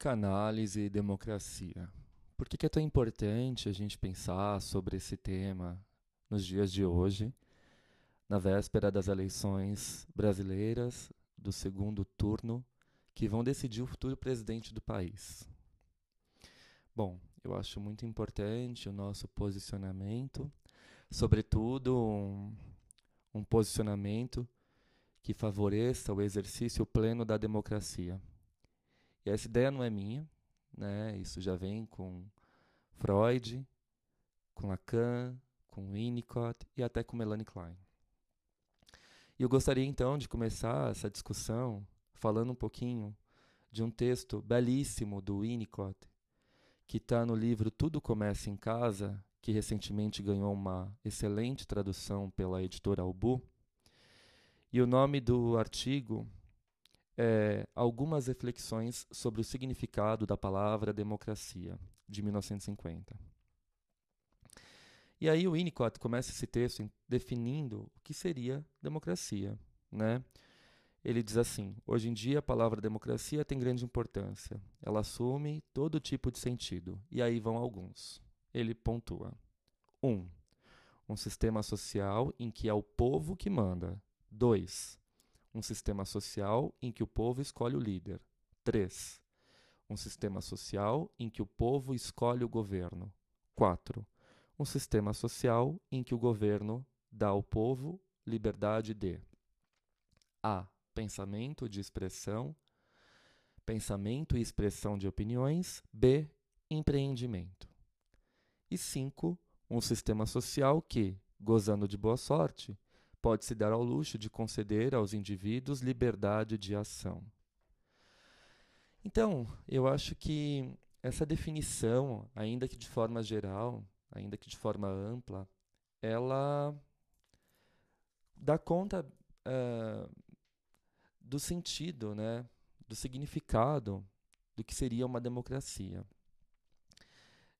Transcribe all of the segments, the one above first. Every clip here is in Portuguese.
Psicanálise e democracia. Por que é tão importante a gente pensar sobre esse tema nos dias de hoje, na véspera das eleições brasileiras do segundo turno que vão decidir o futuro presidente do país. Bom, eu acho muito importante o nosso posicionamento, sobretudo um, um posicionamento que favoreça o exercício pleno da democracia. E essa ideia não é minha, né? Isso já vem com Freud, com Lacan, com Winnicott e até com Melanie Klein. E eu gostaria então de começar essa discussão falando um pouquinho de um texto belíssimo do Winnicott, que está no livro Tudo Começa em Casa, que recentemente ganhou uma excelente tradução pela editora Albu. E o nome do artigo é Algumas Reflexões sobre o Significado da Palavra Democracia, de 1950. E aí o Winnicott começa esse texto definindo o que seria democracia, né? Ele diz assim: hoje em dia a palavra democracia tem grande importância. Ela assume todo tipo de sentido. E aí vão alguns. Ele pontua: 1. Um, um sistema social em que é o povo que manda. 2. Um sistema social em que o povo escolhe o líder. 3. Um sistema social em que o povo escolhe o governo. 4 um sistema social em que o governo dá ao povo liberdade de a. pensamento de expressão, pensamento e expressão de opiniões, b. empreendimento. E 5. Um sistema social que, gozando de boa sorte, pode se dar ao luxo de conceder aos indivíduos liberdade de ação. Então, eu acho que essa definição, ainda que de forma geral, ainda que de forma ampla, ela dá conta uh, do sentido, né, do significado do que seria uma democracia.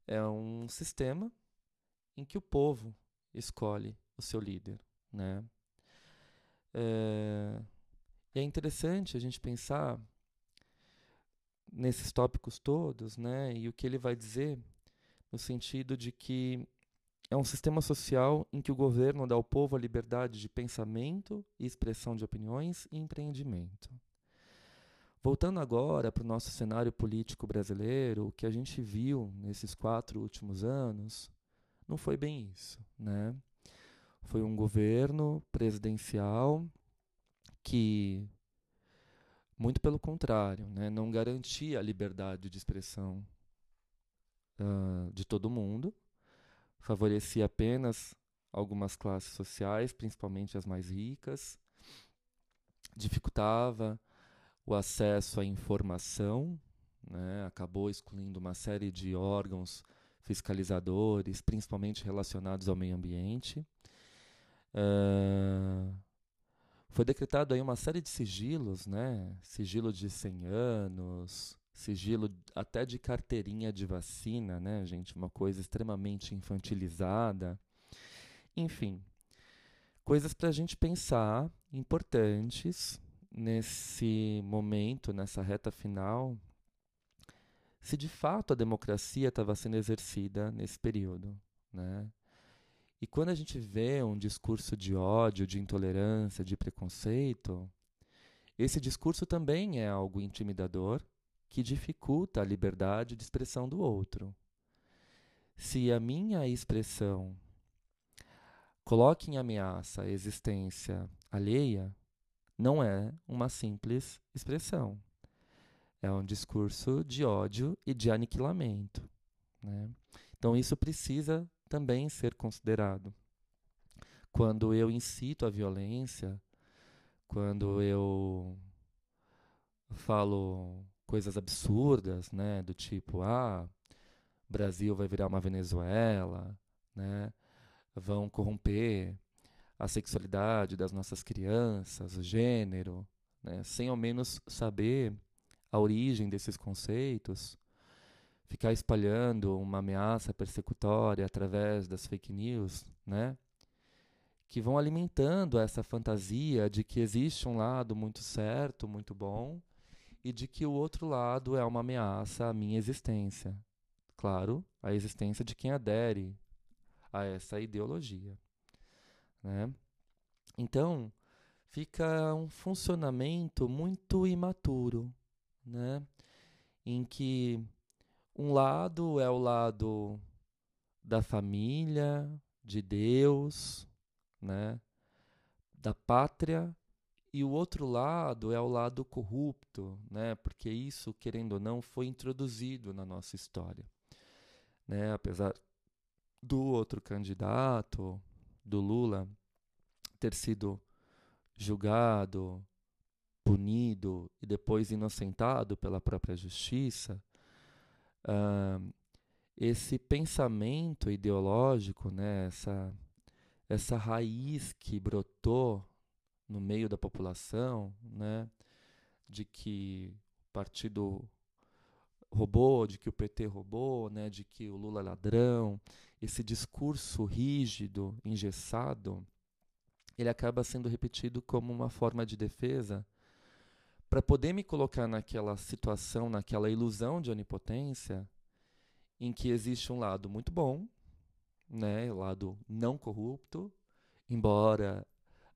É um sistema em que o povo escolhe o seu líder, né? É, e é interessante a gente pensar nesses tópicos todos, né? E o que ele vai dizer no sentido de que é um sistema social em que o governo dá ao povo a liberdade de pensamento e expressão de opiniões e empreendimento. Voltando agora para o nosso cenário político brasileiro, o que a gente viu nesses quatro últimos anos não foi bem isso. Né? Foi um governo presidencial que, muito pelo contrário, né, não garantia a liberdade de expressão uh, de todo mundo, favorecia apenas algumas classes sociais, principalmente as mais ricas, dificultava o acesso à informação, né, acabou excluindo uma série de órgãos fiscalizadores, principalmente relacionados ao meio ambiente. Foi decretado aí uma série de sigilos, né? Sigilo de 100 anos, sigilo até de carteirinha de vacina, né, gente? Uma coisa extremamente infantilizada. Enfim, coisas para a gente pensar importantes nesse momento, nessa reta final, se de fato a democracia estava sendo exercida nesse período, né? E quando a gente vê um discurso de ódio, de intolerância, de preconceito, esse discurso também é algo intimidador que dificulta a liberdade de expressão do outro. Se a minha expressão coloca em ameaça a existência alheia, não é uma simples expressão. É um discurso de ódio e de aniquilamento. Né? Então, isso precisa também ser considerado. Quando eu incito a violência, quando eu falo coisas absurdas, né, do tipo, ah, Brasil vai virar uma Venezuela, né, vão corromper a sexualidade das nossas crianças, o gênero, né, sem ao menos saber a origem desses conceitos, ficar espalhando uma ameaça persecutória através das fake news, né? Que vão alimentando essa fantasia de que existe um lado muito certo, muito bom, e de que o outro lado é uma ameaça à minha existência. Claro, a existência de quem adere a essa ideologia. Né? Então, fica um funcionamento muito imaturo, né? em que um lado é o lado da família, de Deus, né? da pátria, e o outro lado é o lado corrupto, né? porque isso, querendo ou não, foi introduzido na nossa história. Né? Apesar do outro candidato, do Lula, ter sido julgado, punido e depois inocentado pela própria justiça, uh, esse pensamento ideológico, né, essa, essa raiz que brotou no meio da população, né, de que o partido roubou, de que o PT roubou, né, de que o Lula é ladrão, esse discurso rígido, engessado, ele acaba sendo repetido como uma forma de defesa para poder me colocar naquela situação, naquela ilusão de onipotência, em que existe um lado muito bom, né, lado não corrupto, embora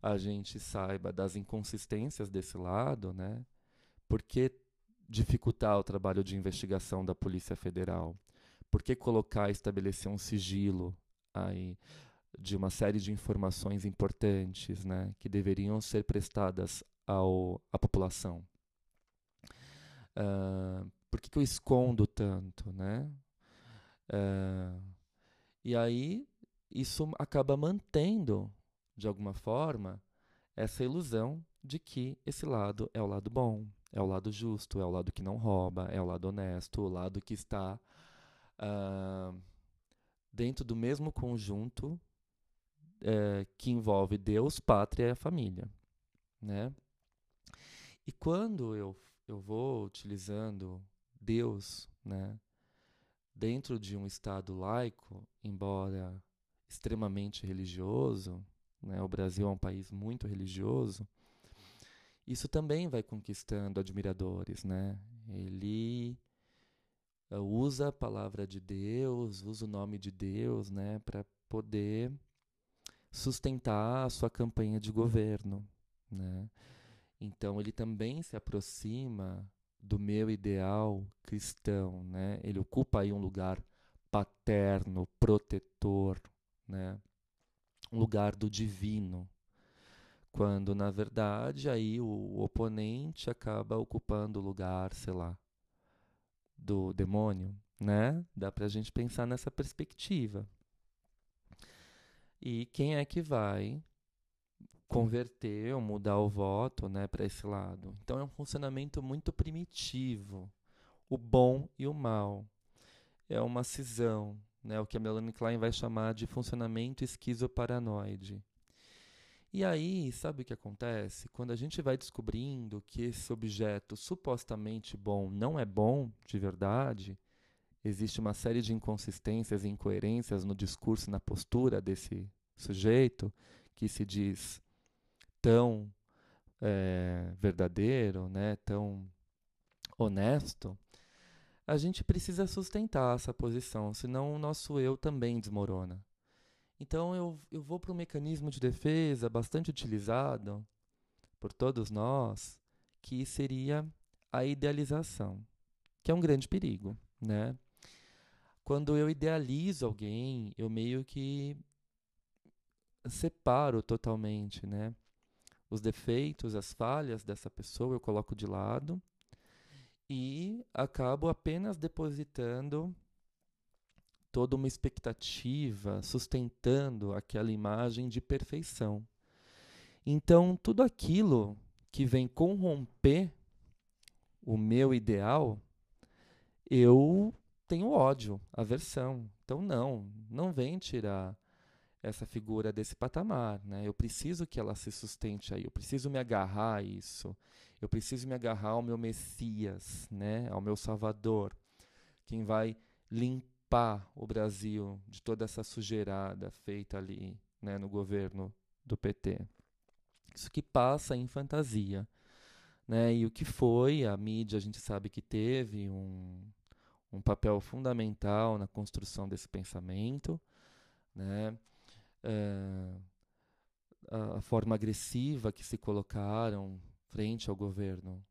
a gente saiba das inconsistências desse lado, né? Por que dificultar o trabalho de investigação da Polícia Federal? Por que colocar, estabelecer um sigilo aí de uma série de informações importantes, né, que deveriam ser prestadas ao, à população. Uh, por que, que, eu escondo tanto, né? Uh, e aí isso acaba mantendo, de alguma forma, essa ilusão de que esse lado é o lado bom, é o lado justo, é o lado que não rouba, é o lado honesto, o lado que está uh, dentro do mesmo conjunto uh, que envolve Deus, pátria e a família, né? E quando eu, eu vou utilizando Deus, né, dentro de um Estado laico, embora extremamente religioso, né, o Brasil é um país muito religioso, isso também vai conquistando admiradores, né? Ele uh, usa a palavra de Deus, usa o nome de Deus, né, para poder sustentar a sua campanha de governo, né? Então ele também se aproxima do meu ideal cristão, né? Ele ocupa aí um lugar paterno, protetor, né? Um lugar do divino. Quando na verdade aí o oponente acaba ocupando o lugar, sei lá, do demônio, né? Dá pra gente pensar nessa perspectiva. E quem é que vai converter ou mudar o voto né, para esse lado. Então é um funcionamento muito primitivo, o bom e o mal. É uma cisão, né, o que a Melanie Klein vai chamar de funcionamento esquizoparanoide. E aí, sabe o que acontece? Quando a gente vai descobrindo que esse objeto supostamente bom não é bom de verdade, existe uma série de inconsistências e incoerências no discurso e na postura desse sujeito, que se diz tão é, verdadeiro, né, tão honesto, a gente precisa sustentar essa posição, senão o nosso eu também desmorona. Então eu, eu vou para um mecanismo de defesa bastante utilizado por todos nós, que seria a idealização, que é um grande perigo, né? Quando eu idealizo alguém, eu meio que separo totalmente, né? Os defeitos, as falhas dessa pessoa eu coloco de lado e acabo apenas depositando toda uma expectativa, sustentando aquela imagem de perfeição. Então, tudo aquilo que vem corromper o meu ideal, eu tenho ódio, aversão. Então, não, não vem tirar essa figura desse patamar, né? Eu preciso que ela se sustente aí, eu preciso me agarrar a isso. Eu preciso me agarrar ao meu Messias, né? Ao meu Salvador, quem vai limpar o Brasil de toda essa sujeirada feita ali, né, no governo do PT. Isso que passa em fantasia, né? E o que foi a mídia, a gente sabe que teve um um papel fundamental na construção desse pensamento, né? É, a, a forma agressiva que se colocaram frente ao governo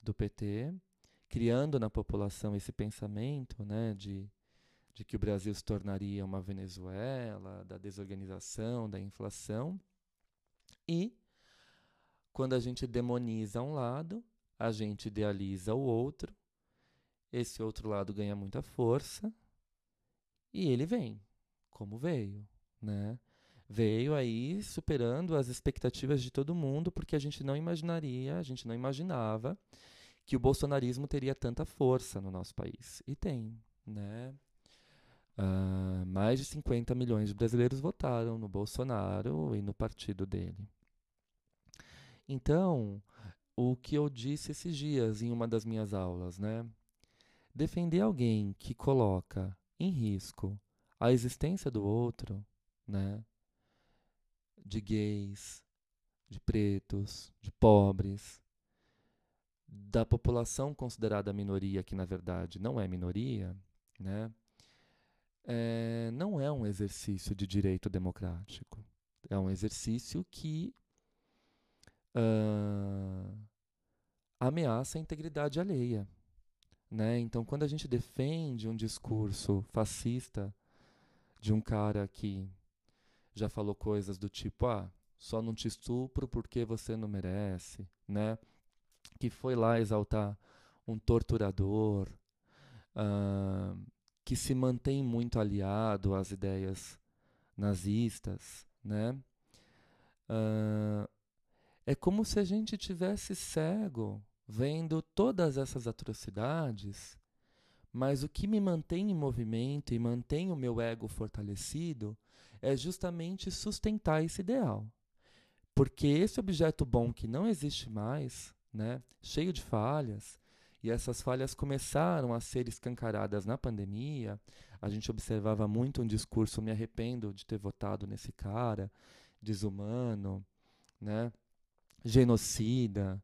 do PT, criando na população esse pensamento né, de, de que o Brasil se tornaria uma Venezuela, da desorganização, da inflação. E, quando a gente demoniza um lado, a gente idealiza o outro, esse outro lado ganha muita força e ele vem, como veio né? Veio aí superando as expectativas de todo mundo, porque a gente não imaginaria, a gente não imaginava que o bolsonarismo teria tanta força no nosso país. E tem, né? Uh, mais de 50 milhões de brasileiros votaram no Bolsonaro e no partido dele. Então, o que eu disse esses dias em uma das minhas aulas, né? Defender alguém que coloca em risco a existência do outro né? De gays, de pretos, de pobres, da população considerada minoria, que na verdade não é minoria, né? É, não é um exercício de direito democrático. É um exercício que uh, ameaça a integridade alheia. Né? Então, quando a gente defende um discurso fascista de um cara que já falou coisas do tipo, ah, só não te estupro porque você não merece, né? Que foi lá exaltar um torturador, uh, que se mantém muito aliado às ideias nazistas, né? Uh, é como se a gente tivesse cego vendo todas essas atrocidades, mas o que me mantém em movimento e mantém o meu ego fortalecido é justamente sustentar esse ideal. Porque esse objeto bom que não existe mais, né, cheio de falhas, e essas falhas começaram a ser escancaradas na pandemia, a gente observava muito um discurso, me arrependo de ter votado nesse cara, desumano, né, genocida,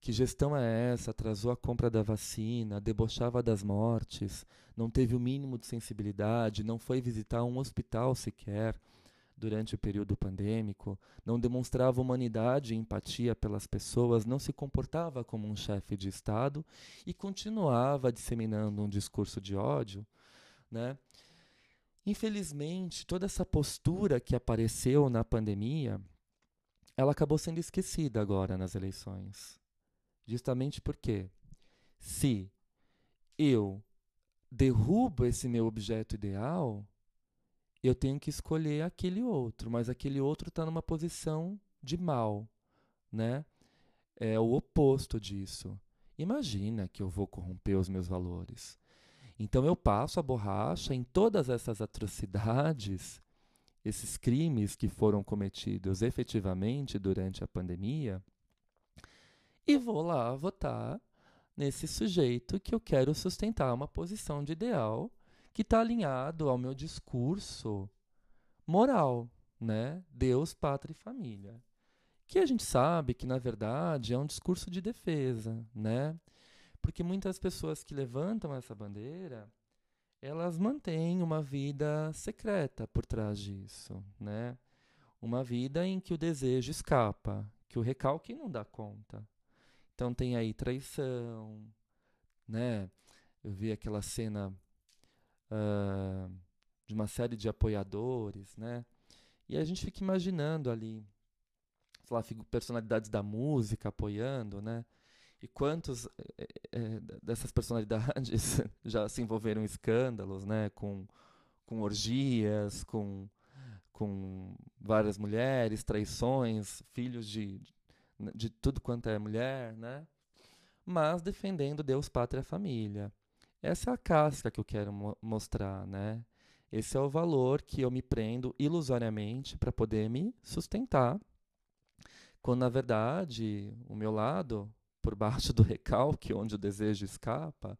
que gestão é essa? Atrasou a compra da vacina, debochava das mortes, não teve o mínimo de sensibilidade, não foi visitar um hospital sequer durante o período pandêmico, não demonstrava humanidade e empatia pelas pessoas, não se comportava como um chefe de Estado e continuava disseminando um discurso de ódio, né? Infelizmente, toda essa postura que apareceu na pandemia, ela acabou sendo esquecida agora nas eleições. Justamente porque se eu derrubo esse meu objeto ideal, eu tenho que escolher aquele outro, mas aquele outro está numa posição de mal, né? É o oposto disso. Imagina que eu vou corromper os meus valores. Então eu passo a borracha em todas essas atrocidades, esses crimes que foram cometidos efetivamente durante a pandemia, e vou lá votar nesse sujeito que eu quero sustentar uma posição de ideal que está alinhado ao meu discurso moral, né? Deus, pátria e família. Que a gente sabe que, na verdade, é um discurso de defesa, né? Porque muitas pessoas que levantam essa bandeira, elas mantêm uma vida secreta por trás disso, né? Uma vida em que o desejo escapa, que o recalque não dá conta. Então tem aí traição, né? Eu vi aquela cena uh, de uma série de apoiadores, né? E a gente fica imaginando ali, sei lá, personalidades da música apoiando, né? E quantos é, é, dessas personalidades já se envolveram em escândalos, né? Com, com orgias, com, com várias mulheres, traições, filhos de, de, de tudo quanto é mulher, né? Mas defendendo Deus, pátria, família. Essa é a casca que eu quero mo mostrar, né? Esse é o valor que eu me prendo ilusoriamente para poder me sustentar, quando na verdade o meu lado, por baixo do recalque, onde o desejo escapa,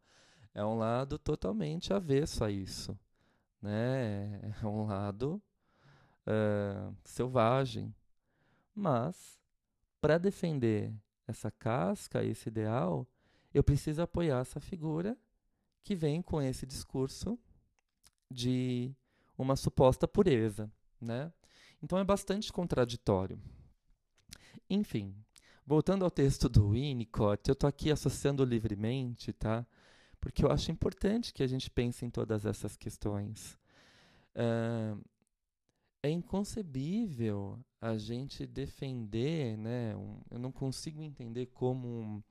é um lado totalmente avesso a isso, né? É um lado uh, selvagem. Mas para defender essa casca, esse ideal, eu preciso apoiar essa figura que vem com esse discurso de uma suposta pureza, né? Então é bastante contraditório. Enfim, voltando ao texto do Winnicott, eu estou aqui associando livremente, tá? Porque eu acho importante que a gente pense em todas essas questões. Uh, é inconcebível a gente defender, né? Um, eu não consigo entender como um,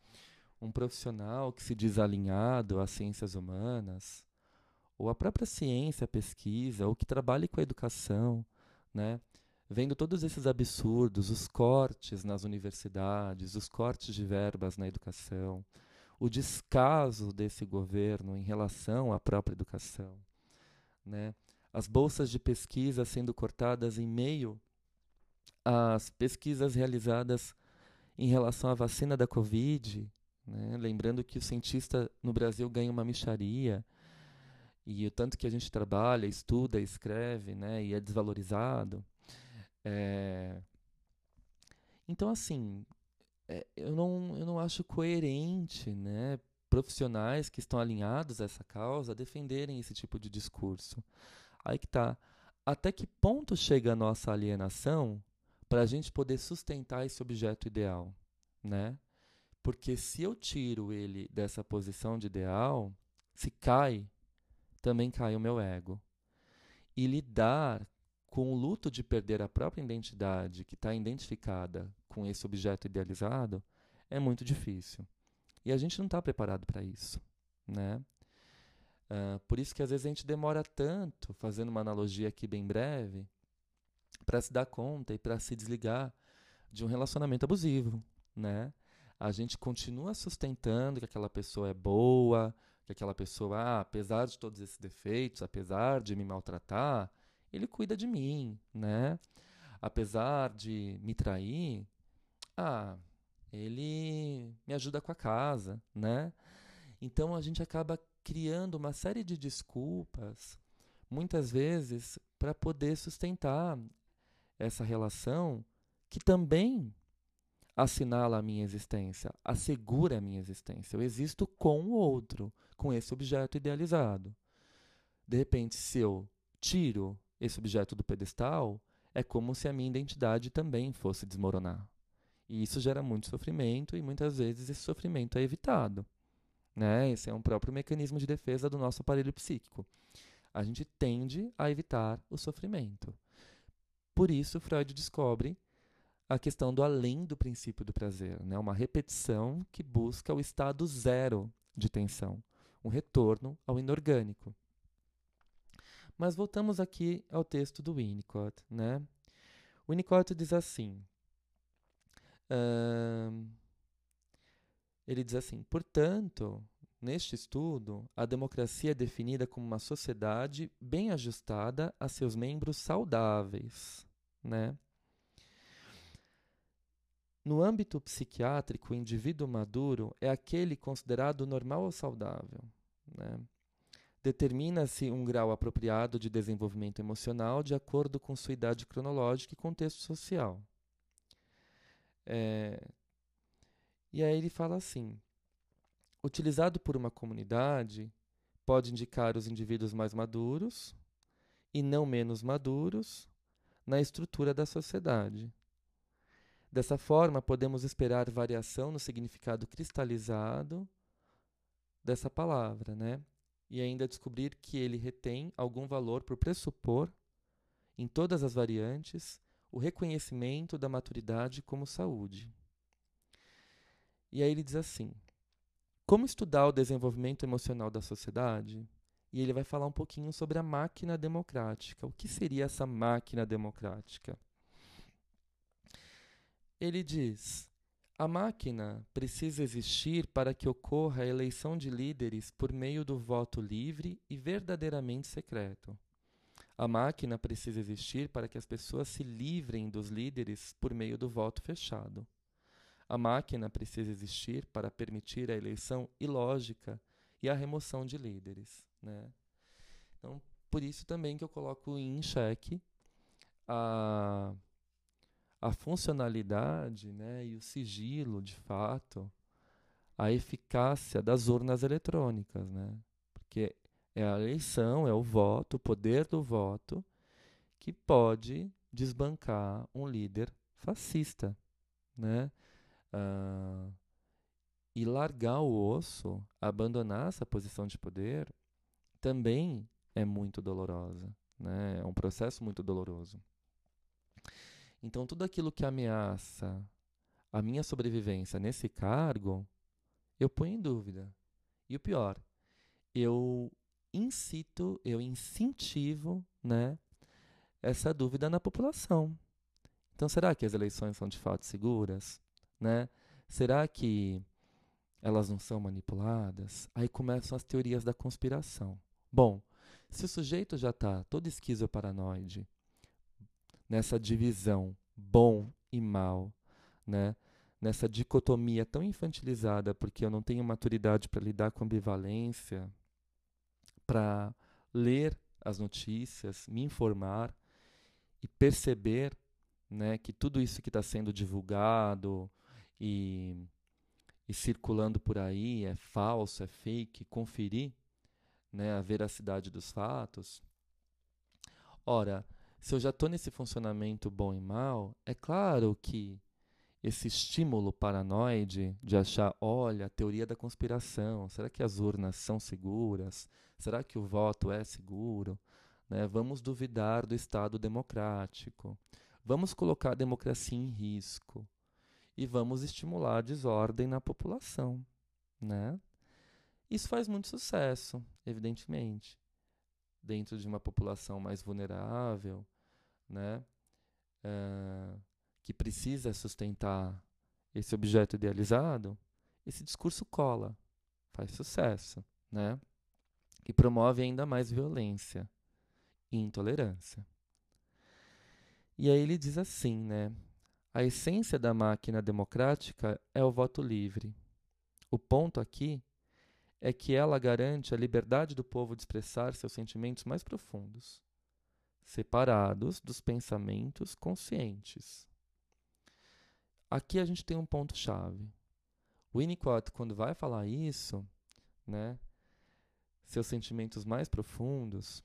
um profissional que se diz alinhado às ciências humanas, ou a própria ciência, a pesquisa, ou que trabalhe com a educação, né? vendo todos esses absurdos, os cortes nas universidades, os cortes de verbas na educação, o descaso desse governo em relação à própria educação, né? As bolsas de pesquisa sendo cortadas em meio às pesquisas realizadas em relação à vacina da Covid, né? lembrando que o cientista no Brasil ganha uma micharia, e o tanto que a gente trabalha, estuda, escreve, né, e é desvalorizado. É... Então, assim, é, eu, não, eu não acho coerente, né, profissionais que estão alinhados a essa causa defenderem esse tipo de discurso. Aí que tá. Até que ponto chega a nossa alienação para a gente poder sustentar esse objeto ideal, né? Porque se eu tiro ele dessa posição de ideal, se cai também cai o meu ego. E lidar com o luto de perder a própria identidade que está identificada com esse objeto idealizado é muito difícil. E a gente não está preparado para isso, né? Uh, por isso que às vezes a gente demora tanto, fazendo uma analogia aqui bem breve, para se dar conta e para se desligar de um relacionamento abusivo, né? A gente continua sustentando que aquela pessoa é boa, que aquela pessoa, ah, apesar de todos esses defeitos, apesar de me maltratar, ele cuida de mim, né? Apesar de me trair, ah, ele me ajuda com a casa, né? Então a gente acaba criando uma série de desculpas, muitas vezes, para poder sustentar essa relação que também assinala a minha existência, assegura a minha existência. Eu existo com o outro, com esse objeto idealizado. De repente, se eu tiro esse objeto do pedestal, é como se a minha identidade também fosse desmoronar. E isso gera muito sofrimento e muitas vezes esse sofrimento é evitado. Né? Esse é um próprio mecanismo de defesa do nosso aparelho psíquico. A gente tende a evitar o sofrimento. Por isso, Freud descobre a questão do além do princípio do prazer, né? uma repetição que busca o estado zero de tensão, um retorno ao inorgânico. Mas voltamos aqui ao texto do Winnicott. Né? O Winnicott diz assim: uh, ele diz assim, portanto, neste estudo, a democracia é definida como uma sociedade bem ajustada a seus membros saudáveis, né? No âmbito psiquiátrico, o indivíduo maduro é aquele considerado normal ou saudável. Né? Determina-se um grau apropriado de desenvolvimento emocional de acordo com sua idade cronológica e contexto social. É, e aí ele fala assim: utilizado por uma comunidade, pode indicar os indivíduos mais maduros e não menos maduros na estrutura da sociedade. Dessa forma, podemos esperar variação no significado cristalizado dessa palavra, né? E ainda descobrir que ele retém algum valor por pressupor, em todas as variantes, o reconhecimento da maturidade como saúde. E aí ele diz assim: como estudar o desenvolvimento emocional da sociedade? E ele vai falar um pouquinho sobre a máquina democrática. O que seria essa máquina democrática? Ele diz: a máquina precisa existir para que ocorra a eleição de líderes por meio do voto livre e verdadeiramente secreto. A máquina precisa existir para que as pessoas se livrem dos líderes por meio do voto fechado. A máquina precisa existir para permitir a eleição ilógica e a remoção de líderes. Né? Então, por isso também que eu coloco em xeque a, a funcionalidade né, e o sigilo, de fato, a eficácia das urnas eletrônicas. Né? Porque é a eleição, é o voto, o poder do voto, que pode desbancar um líder fascista, né? Uh, e largar o osso, abandonar essa posição de poder, também é muito dolorosa, né? É um processo muito doloroso. Então, tudo aquilo que ameaça a minha sobrevivência nesse cargo, eu ponho em dúvida. E o pior, eu incito, eu incentivo, né, essa dúvida na população. Então, será que as eleições são de fato seguras, né? Será que elas não são manipuladas? Aí começam as teorias da conspiração. Bom, se o sujeito já está todo esquizoparanoide, nessa divisão bom e mal, né? nessa dicotomia tão infantilizada, porque eu não tenho maturidade para lidar com ambivalência, para ler as notícias, me informar e perceber né, que tudo isso que está sendo divulgado e, e, circulando por aí é falso, é fake, conferir né, a veracidade dos fatos. Ora, se eu já estou nesse funcionamento bom e mal, é claro que esse estímulo paranoide de achar, olha, a teoria da conspiração, será que as urnas são seguras? Será que o voto é seguro? Né? Vamos duvidar do Estado democrático. Vamos colocar a democracia em risco. E vamos estimular a desordem na população. Né? Isso faz muito sucesso, evidentemente. Dentro de uma população mais vulnerável, né? É que precisa sustentar esse objeto idealizado, esse discurso cola, faz sucesso, né? E promove ainda mais violência e intolerância. E aí ele diz assim, né? A essência da máquina democrática é o voto livre. O ponto aqui é que ela garante a liberdade do povo de expressar seus sentimentos mais profundos, separados dos pensamentos conscientes. Aqui a gente tem um ponto chave. O Winnicott, quando vai falar isso, né, seus sentimentos mais profundos,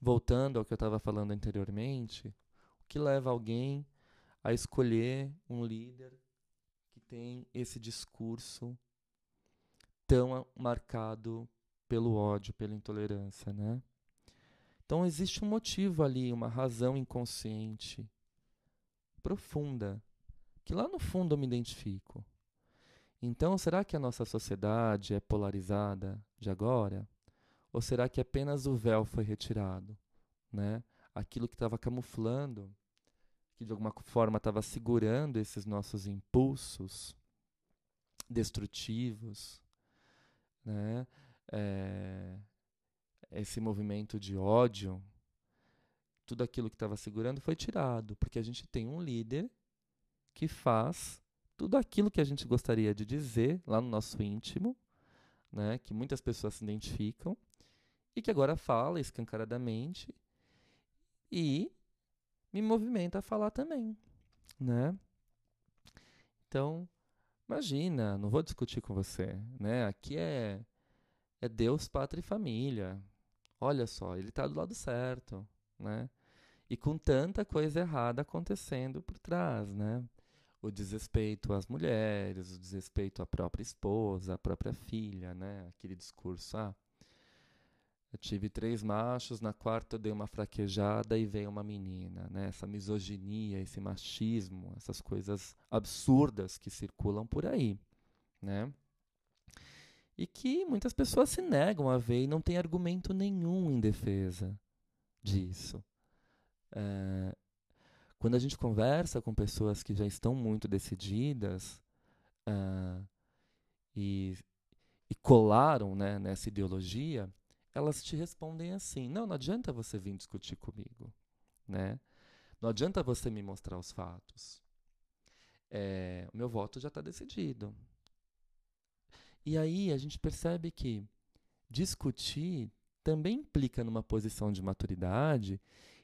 voltando ao que eu estava falando anteriormente, o que leva alguém a escolher um líder que tem esse discurso tão marcado pelo ódio, pela intolerância, né? Então existe um motivo ali, uma razão inconsciente profunda que lá no fundo eu me identifico. Então, será que a nossa sociedade é polarizada de agora? Ou será que apenas o véu foi retirado? Né? Aquilo que estava camuflando, que de alguma forma estava segurando esses nossos impulsos destrutivos, né? É, esse movimento de ódio, tudo aquilo que estava segurando foi tirado, porque a gente tem um líder que faz tudo aquilo que a gente gostaria de dizer lá no nosso íntimo, né, que muitas pessoas se identificam, e que agora fala escancaradamente e me movimenta a falar também, né? Então, imagina, não vou discutir com você, né? Aqui é é Deus, pátria e família. Olha só, ele está do lado certo, né? E com tanta coisa errada acontecendo por trás, né? O desrespeito às mulheres, o desrespeito à própria esposa, à própria filha, né? Aquele discurso, ah, eu tive três machos, na quarta eu dei uma fraquejada e veio uma menina, né? Essa misoginia, esse machismo, essas coisas absurdas que circulam por aí, né? E que muitas pessoas se negam a ver e não tem argumento nenhum em defesa disso. É, quando a gente conversa com pessoas que já estão muito decididas uh, e, e, colaram né, nessa ideologia, elas te respondem assim: não, não adianta você vir discutir comigo, né? Não adianta você me mostrar os fatos. É, o meu voto já está decidido. E aí a gente percebe que discutir também implica numa posição de maturidade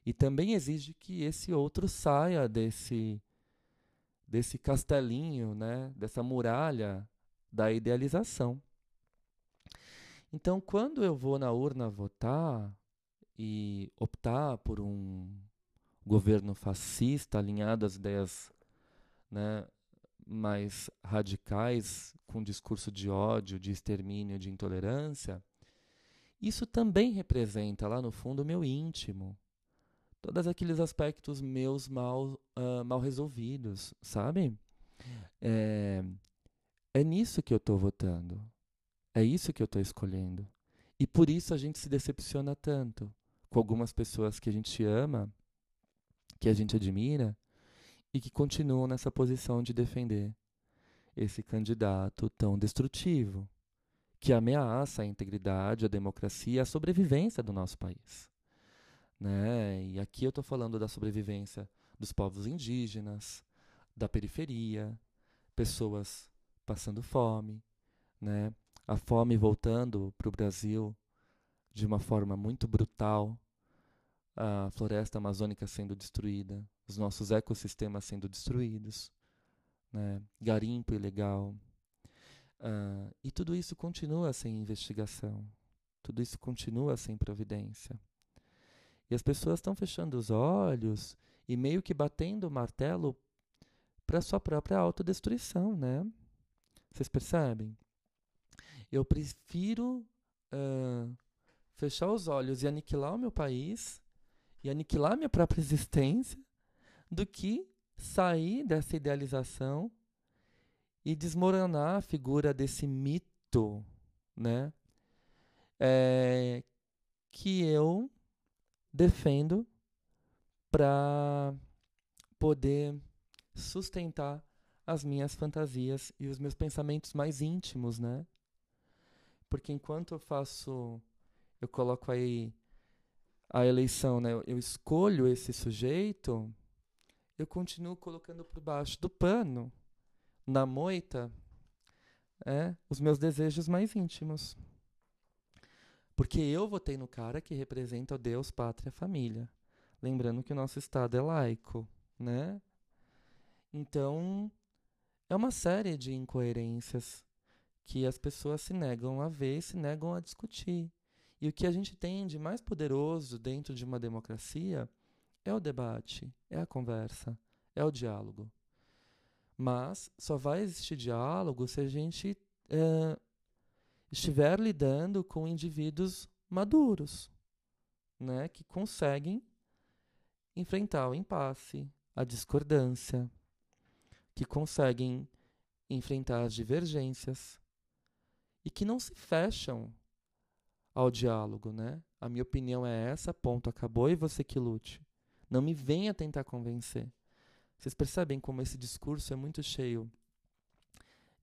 e também exige que esse outro saia desse desse castelinho, né, dessa muralha da idealização. Então, quando eu vou na urna votar e optar por um governo fascista alinhado às ideias né, mais radicais, com discurso de ódio, de extermínio, de intolerância, isso também representa lá no fundo o meu íntimo. Todos aqueles aspectos meus mal, uh, mal resolvidos, sabe? É, é nisso que eu estou votando. É isso que eu estou escolhendo. E por isso a gente se decepciona tanto com algumas pessoas que a gente ama, que a gente admira, e que continuam nessa posição de defender esse candidato tão destrutivo, que ameaça a integridade, a democracia, a sobrevivência do nosso país. Né? E aqui eu estou falando da sobrevivência dos povos indígenas, da periferia, pessoas passando fome, né? A fome voltando para o Brasil de uma forma muito brutal, a floresta amazônica sendo destruída, os nossos ecossistemas sendo destruídos, né? garimpo ilegal. Uh, e tudo isso continua sem investigação, tudo isso continua sem providência. E as pessoas estão fechando os olhos e meio que batendo o martelo para sua própria autodestruição, né? Vocês percebem? Eu prefiro uh, fechar os olhos e aniquilar o meu país e aniquilar minha própria existência do que sair dessa idealização e desmoronar a figura desse mito, né? É, que eu defendo para poder sustentar as minhas fantasias e os meus pensamentos mais íntimos, né? Porque enquanto eu faço, eu coloco aí a eleição, né? Eu, escolho esse sujeito, eu continuo colocando por baixo do pano, na moita, é, os meus desejos mais íntimos. Porque eu votei no cara que representa o Deus, pátria, família. Lembrando que o nosso Estado é laico, né? Então, é uma série de incoerências que as pessoas se negam a ver, se negam a discutir. E o que a gente tem de mais poderoso dentro de uma democracia é o debate, é a conversa, é o diálogo. Mas só vai existir diálogo se a gente é, estiver lidando com indivíduos maduros, né, que conseguem enfrentar o impasse, a discordância, que conseguem enfrentar as divergências e que não se fecham ao diálogo, né? A minha opinião é essa, ponto, acabou e você que lute. Não me venha tentar convencer. Vocês percebem como esse discurso é muito cheio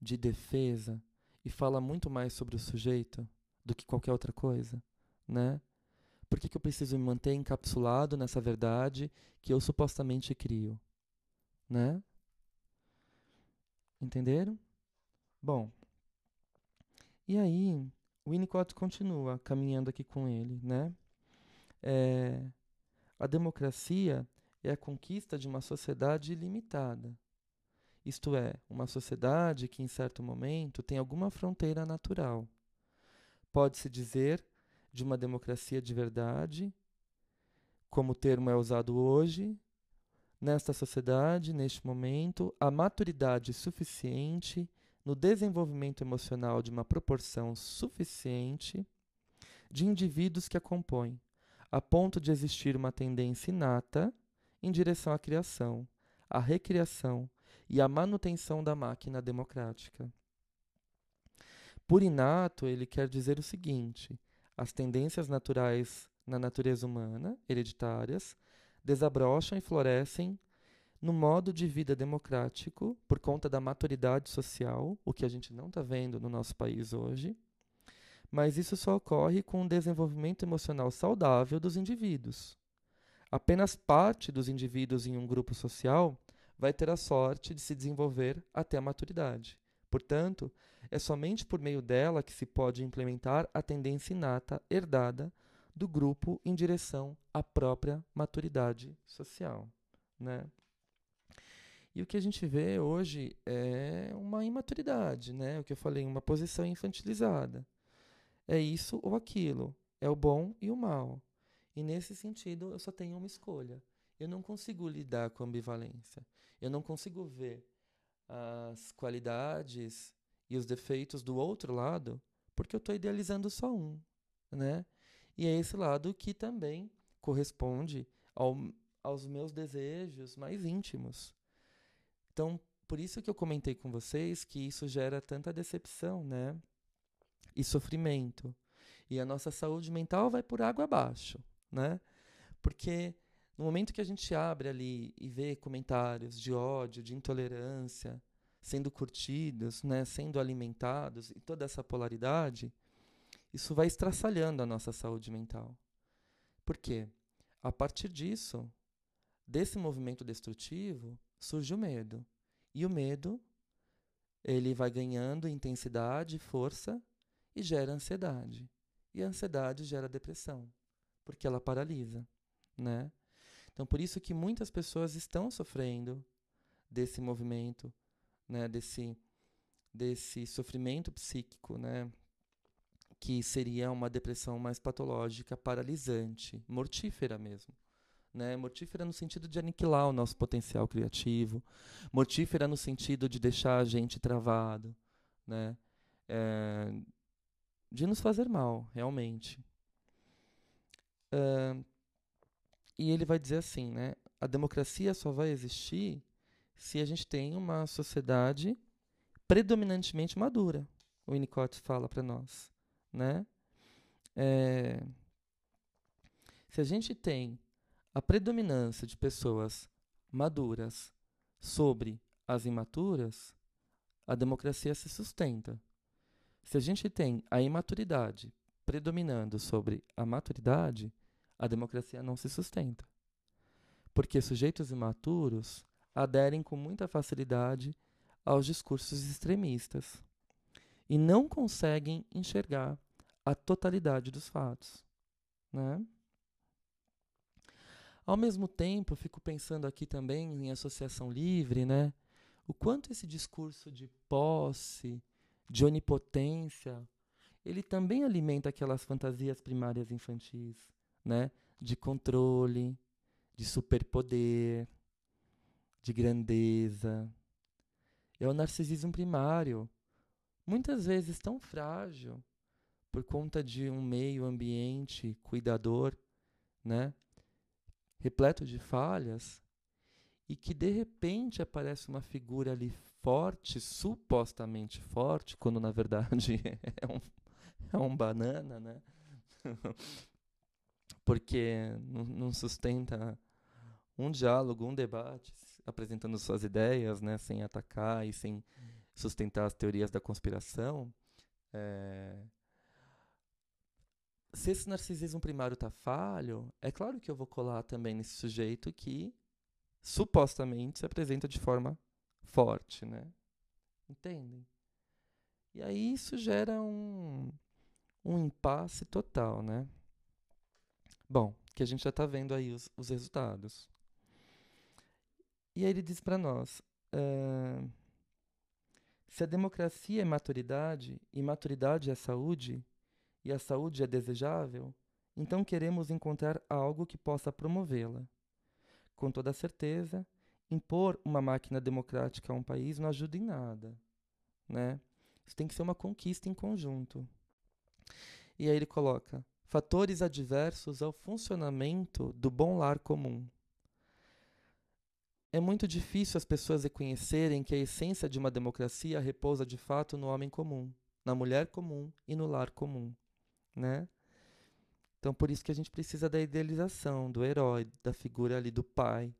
de defesa e fala muito mais sobre o sujeito do que qualquer outra coisa, né? Por que, que eu preciso me manter encapsulado nessa verdade que eu supostamente crio, né? Entenderam? Bom, e aí Winnicott continua caminhando aqui com ele, né? É, a democracia é a conquista de uma sociedade ilimitada. Isto é, uma sociedade que, em certo momento, tem alguma fronteira natural. Pode-se dizer de uma democracia de verdade, como o termo é usado hoje, nesta sociedade, neste momento, a maturidade suficiente no desenvolvimento emocional de uma proporção suficiente de indivíduos que a compõem, a ponto de existir uma tendência inata em direção à criação, à recriação e à manutenção da máquina democrática. Por inato, ele quer dizer o seguinte: as tendências naturais na natureza humana, hereditárias, desabrocham e florescem no modo de vida democrático por conta da maturidade social, o que a gente não está vendo no nosso país hoje. Mas isso só ocorre com o desenvolvimento emocional saudável dos indivíduos. Apenas parte dos indivíduos em um grupo social vai ter a sorte de se desenvolver até a maturidade. Portanto, é somente por meio dela que se pode implementar a tendência inata herdada do grupo em direção à própria maturidade social. Né? E o que a gente vê hoje é uma imaturidade, né? O que eu falei, uma posição infantilizada. É isso ou aquilo, é o bom e o mal. E nesse sentido, eu só tenho uma escolha. Eu não consigo lidar com ambivalência. Eu não consigo ver as qualidades e os defeitos do outro lado, porque eu estou idealizando só um, né? E é esse lado que também corresponde ao, aos meus desejos mais íntimos. Então, por isso que eu comentei com vocês que isso gera tanta decepção, né? E sofrimento. E a nossa saúde mental vai por água abaixo, né? Porque no momento que a gente abre ali e vê comentários de ódio, de intolerância sendo curtidos, né, sendo alimentados e toda essa polaridade, isso vai estraçalhando a nossa saúde mental. Por quê? A partir disso, desse movimento destrutivo, surge o medo. E o medo, ele vai ganhando intensidade, força e gera ansiedade. E a ansiedade gera depressão, porque ela paralisa, né? Então, por isso que muitas pessoas estão sofrendo desse movimento, né, desse desse sofrimento psíquico, né, que seria uma depressão mais patológica, paralisante, mortífera mesmo. Né? Mortífera no sentido de aniquilar o nosso potencial criativo, mortífera no sentido de deixar a gente travado, né? É, de nos fazer mal, realmente. Uh, e ele vai dizer assim, né? A democracia só vai existir se a gente tem uma sociedade predominantemente madura. O Winnicott fala para nós, né? É, se a gente tem a predominância de pessoas maduras sobre as imaturas, a democracia se sustenta. Se a gente tem a imaturidade predominando sobre a maturidade, a democracia não se sustenta. Porque sujeitos imaturos aderem com muita facilidade aos discursos extremistas e não conseguem enxergar a totalidade dos fatos. Né? Ao mesmo tempo, fico pensando aqui também em associação livre, né? O quanto esse discurso de posse, de onipotência, ele também alimenta aquelas fantasias primárias infantis, né? De controle, de superpoder, de grandeza. É o narcisismo primário, muitas vezes tão frágil por conta de um meio ambiente cuidador, né? Repleto de falhas, e que de repente aparece uma figura ali forte, supostamente forte, quando na verdade é um, é um banana, né? Porque não, sustenta um diálogo, um debate, apresentando suas ideias, né, sem atacar e sem sustentar as teorias da conspiração. É, se esse narcisismo primário está falho, é claro que eu vou colar também nesse sujeito que supostamente se apresenta de forma forte, né? Entendem? E aí isso gera um, um impasse total, né? Bom, que a gente já está vendo aí os, os, resultados. E aí ele diz para nós: uh, se a democracia é maturidade e maturidade é saúde, e a saúde é desejável, então queremos encontrar algo que possa promovê-la. Com toda certeza, impor uma máquina democrática a um país não ajuda em nada, né? Isso tem que ser uma conquista em conjunto. E aí ele coloca fatores adversos ao funcionamento do bom lar comum. É muito difícil as pessoas reconhecerem que a essência de uma democracia repousa de fato no homem comum, na mulher comum e no lar comum, né? Então por isso que a gente precisa da idealização, do herói, da figura ali do pai,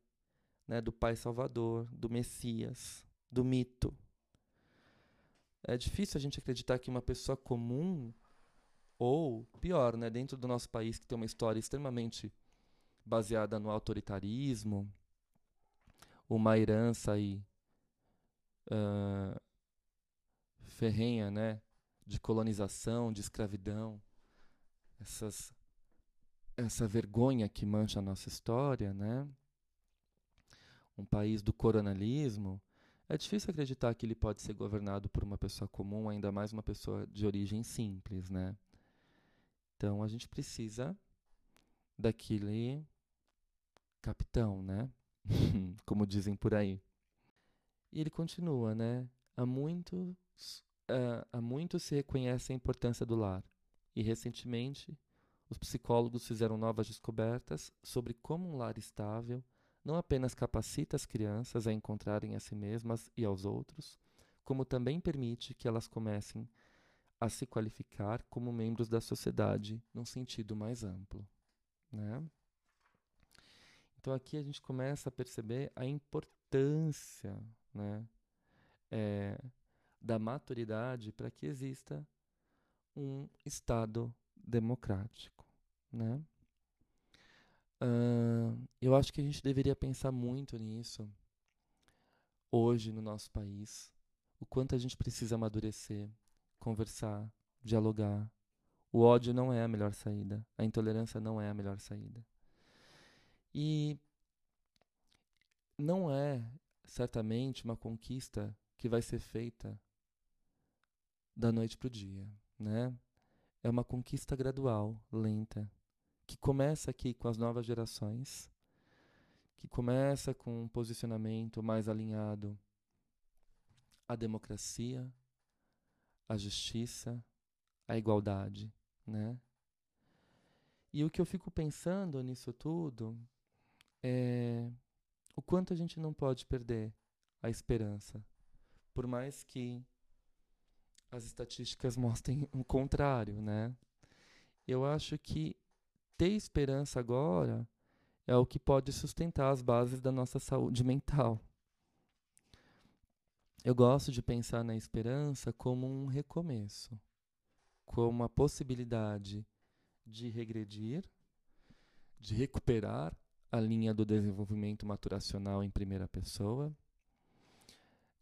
né, do pai salvador, do Messias, do mito. É difícil a gente acreditar que uma pessoa comum ou pior, né, dentro do nosso país que tem uma história extremamente baseada no autoritarismo, uma herança aí uh, ferrenha, né, de colonização, de escravidão, essas essa vergonha que mancha a nossa história, né? Um país do coronalismo, é difícil acreditar que ele pode ser governado por uma pessoa comum, ainda mais uma pessoa de origem simples, né? Então a gente precisa daquele capitão, né? Como dizem por aí. E ele continua, né? Há muitos, uh, há muito se reconhece a importância do lar. E recentemente os psicólogos fizeram novas descobertas sobre como um lar estável não apenas capacita as crianças a encontrarem a si mesmas e aos outros, como também permite que elas comecem a se qualificar como membros da sociedade num sentido mais amplo. Né? Então aqui a gente começa a perceber a importância né, é, da maturidade para que exista um Estado democrático. Né? Uh, eu acho que a gente deveria pensar muito nisso hoje no nosso país. O quanto a gente precisa amadurecer, conversar, dialogar. O ódio não é a melhor saída. A intolerância não é a melhor saída. E não é certamente uma conquista que vai ser feita da noite para o dia, né? é uma conquista gradual, lenta, que começa aqui com as novas gerações, que começa com um posicionamento mais alinhado à democracia, à justiça, à igualdade, né? E o que eu fico pensando nisso tudo é o quanto a gente não pode perder a esperança, por mais que as estatísticas mostrem o contrário, né? Eu acho que ter esperança agora é o que pode sustentar as bases da nossa saúde mental. Eu gosto de pensar na esperança como um recomeço, como a possibilidade de regredir, de recuperar a linha do desenvolvimento maturacional em primeira pessoa,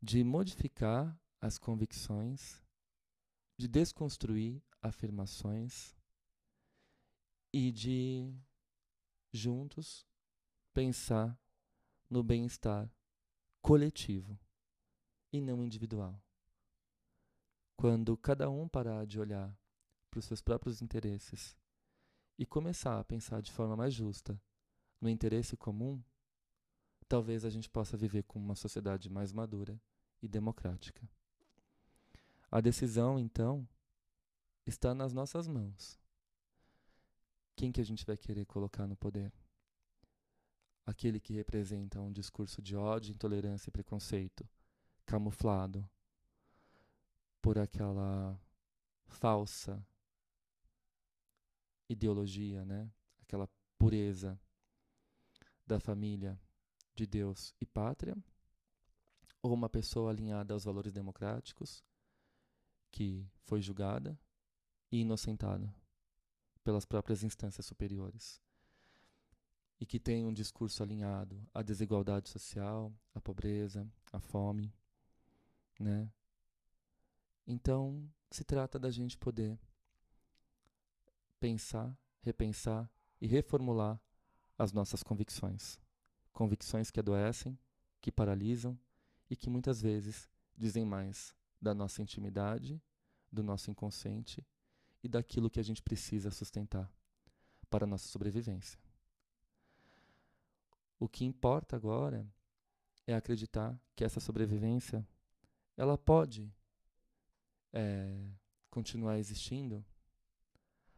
de modificar as convicções de desconstruir afirmações e de juntos pensar no bem-estar coletivo e não individual. Quando cada um parar de olhar para os seus próprios interesses e começar a pensar de forma mais justa no interesse comum, talvez a gente possa viver com uma sociedade mais madura e democrática. A decisão, então, está nas nossas mãos. Quem que a gente vai querer colocar no poder? Aquele que representa um discurso de ódio, intolerância e preconceito, camuflado por aquela falsa ideologia, né? Aquela pureza da família de Deus e pátria, ou uma pessoa alinhada aos valores democráticos, que foi julgada e inocentada pelas próprias instâncias superiores e que tem um discurso alinhado à desigualdade social, à pobreza, à fome, né? Então, se trata da gente poder pensar, repensar e reformular as nossas convicções. Convicções que adoecem, que paralisam e que muitas vezes dizem mais da nossa intimidade, do nosso inconsciente e daquilo que a gente precisa sustentar para a nossa sobrevivência. O que importa agora é acreditar que essa sobrevivência ela pode é, continuar existindo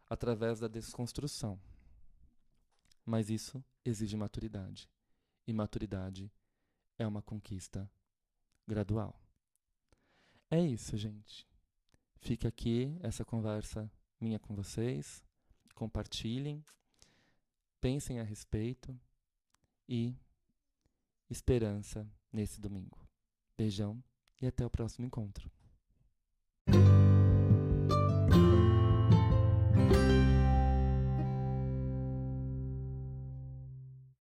através da desconstrução. Mas isso exige maturidade. E maturidade é uma conquista gradual. É isso, gente. Fica aqui essa conversa minha com vocês. Compartilhem, pensem a respeito e esperança nesse domingo. Beijão e até o próximo encontro.